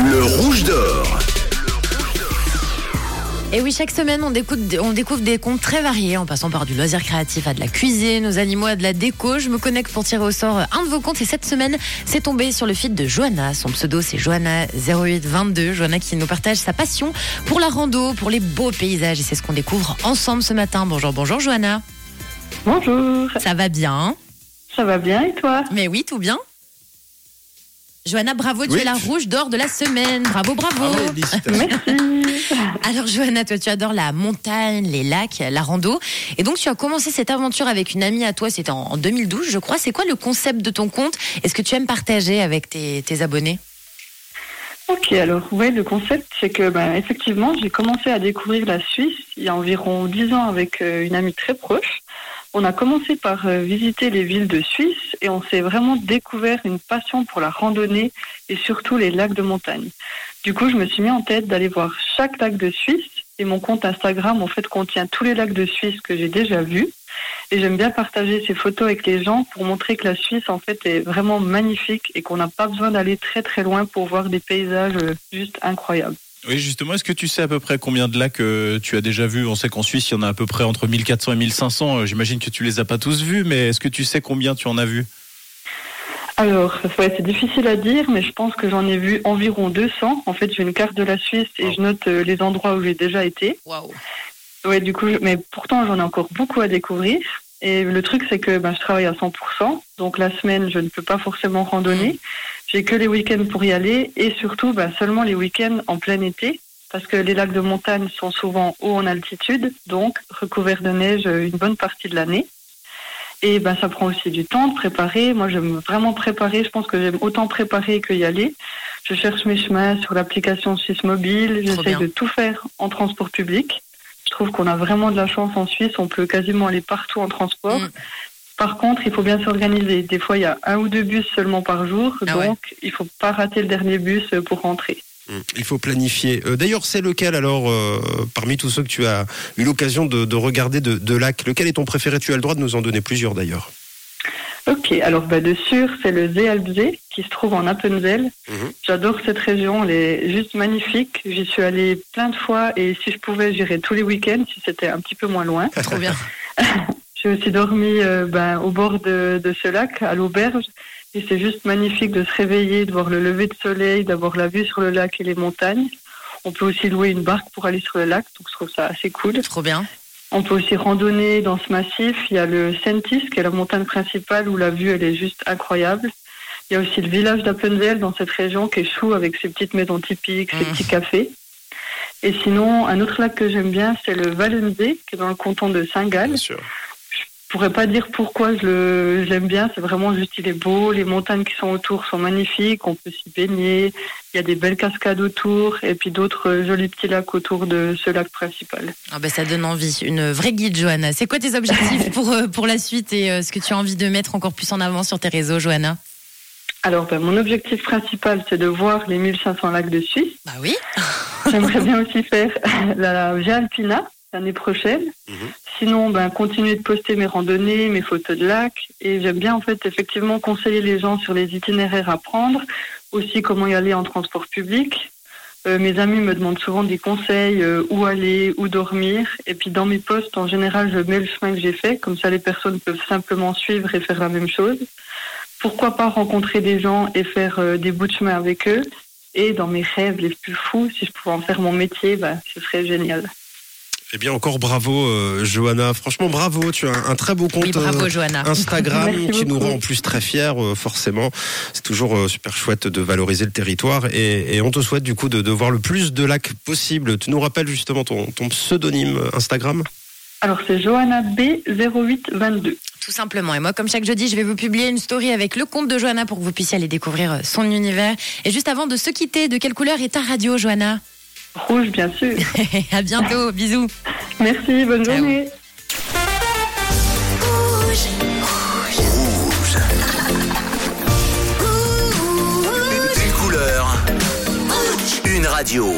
Le rouge d'or. Et oui, chaque semaine, on découvre, on découvre des comptes très variés, en passant par du loisir créatif à de la cuisine, aux animaux à de la déco. Je me connecte pour tirer au sort un de vos comptes. Et cette semaine, c'est tombé sur le feed de Johanna. Son pseudo, c'est Johanna0822. Johanna qui nous partage sa passion pour la rando, pour les beaux paysages. Et c'est ce qu'on découvre ensemble ce matin. Bonjour, bonjour Johanna. Bonjour, Ça va bien? Ça va bien et toi? Mais oui, tout bien. Johanna, bravo, tu Oui. es la rouge d'or de la semaine. Bravo, bravo. Merci. Alors Johanna, toi tu adores la montagne, les lacs, la rando. Et donc tu as commencé cette aventure avec une amie à toi, c'était en en 2012 je crois. C'est quoi le concept de ton compte? Est-ce que tu aimes partager avec tes, tes abonnés? Ok, alors ouais, le concept, c'est que ben, effectivement, j'ai commencé à découvrir la Suisse il y a environ 10 ans avec euh, une amie très proche. On a commencé par euh, visiter les villes de Suisse et on s'est vraiment découvert une passion pour la randonnée et surtout les lacs de montagne. Du coup, je me suis mis en tête d'aller voir chaque lac de Suisse et mon compte Instagram en fait contient tous les lacs de Suisse que j'ai déjà vus. Et j'aime bien partager ces photos avec les gens pour montrer que la Suisse en fait est vraiment magnifique et qu'on n'a pas besoin d'aller très très loin pour voir des paysages euh, juste incroyables. Oui, justement, est-ce que tu sais à peu près combien de lacs euh, tu as déjà vus? On sait qu'en Suisse, il y en a à peu près entre 1400 et 1500. Euh, J'imagine que tu les as pas tous vus, mais est-ce que tu sais combien tu en as vus Alors, ouais, c'est difficile à dire, mais je pense que j'en ai vu environ 200. En fait, j'ai une carte de la Suisse et je note euh, les endroits où j'ai déjà été. Waouh Ouais, du coup, je- mais pourtant, j'en ai encore beaucoup à découvrir. Et le truc, c'est que ben, je travaille à 100%. Donc, la semaine, je ne peux pas forcément randonner. J'ai que les week-ends pour y aller. Et surtout, ben, seulement les week-ends en plein été. Parce que les lacs de montagne sont souvent hauts en altitude. Donc, recouverts de neige une bonne partie de l'année. Et ben, ça prend aussi du temps de préparer. Moi, j'aime vraiment préparer. Je pense que j'aime autant préparer que y aller. Je cherche mes chemins sur l'application Suisse Mobile. J'essaie de tout faire en transport public. Je trouve qu'on a vraiment de la chance en Suisse. On peut quasiment aller partout en transport. Mm. Par contre, il faut bien s'organiser. Des fois, il y a un ou deux bus seulement par jour. Ah donc, ouais. il faut pas rater le dernier bus euh, pour rentrer. Hum, Il faut planifier. Euh, D'ailleurs, c'est lequel alors, euh, parmi tous ceux que tu as eu l'occasion de, de regarder de, de lac, lequel est ton préféré? Tu as le droit de nous en donner plusieurs d'ailleurs. Ok, alors bah, de sûr, c'est le Zealbsee qui se trouve en Appenzell. Mhm. J'adore cette région, elle est juste magnifique. J'y suis allée plein de fois et si je pouvais, j'irais tous les week-ends si c'était un petit peu moins loin. Trop bien. J'ai aussi dormi euh, ben, au bord de, de ce lac, à l'auberge. Et c'est juste magnifique de se réveiller, de voir le lever de soleil, d'avoir la vue sur le lac et les montagnes. On peut aussi louer une barque pour aller sur le lac, donc je trouve ça assez cool. Trop bien. On peut aussi randonner dans ce massif. Il y a le Sentis, qui est la montagne principale où la vue elle est juste incroyable. Il y a aussi le village d'Appenzell dans cette région qui est chou avec ses petites maisons typiques, ses Mm. petits cafés. Et sinon, un autre lac que j'aime bien, c'est le Valensee, qui est dans le canton de Saint-Gall. sûr. Je pourrais pas dire pourquoi je l'aime bien. C'est vraiment juste il est beau. Les montagnes qui sont autour sont magnifiques. On peut s'y baigner. Il y a des belles cascades autour et puis d'autres euh, jolis petits lacs autour de ce lac principal. Ah ben, ça donne envie. Une vraie guide, Johanna. C'est quoi tes objectifs pour, euh, pour la suite et euh, ce que tu as envie de mettre encore plus en avant sur tes réseaux, Johanna? Alors, ben, mon objectif principal, c'est de voir les 1500 lacs de Suisse. Bah oui. J'aimerais bien aussi faire la Via Alpina l'année prochaine. Mhm. Sinon, ben, continuer de poster mes randonnées, mes photos de lacs. Et j'aime bien, en fait, effectivement, conseiller les gens sur les itinéraires à prendre. Aussi, comment y aller en transport public. Euh, mes amis me demandent souvent des conseils, euh, où aller, où dormir. Et puis, dans mes posts, en général, je mets le chemin que j'ai fait. Comme ça, les personnes peuvent simplement suivre et faire la même chose. Pourquoi pas rencontrer des gens et faire euh, des bouts de chemin avec eux. Et dans mes rêves les plus fous, si je pouvais en faire mon métier, bah, ce serait génial. Eh bien, encore bravo, euh, Johanna. Franchement, bravo. Tu as un, un très beau compte Oui, bravo, euh, Johanna. Instagram qui nous rend en plus très fiers, euh, forcément. C'est toujours euh, super chouette de valoriser le territoire et, et on te souhaite du coup de, de voir le plus de lacs possible. Tu nous rappelles justement ton, ton pseudonyme Instagram? Alors, c'est Johanna B0822. Tout simplement. Et moi, comme chaque jeudi, je vais vous publier une story avec le compte de Johanna pour que vous puissiez aller découvrir son univers. Et juste avant de se quitter, de quelle couleur est ta radio, Johanna? Rouge, bien sûr. À bientôt. Bisous. Merci, bonne Ciao. journée. Une couleur. Une radio.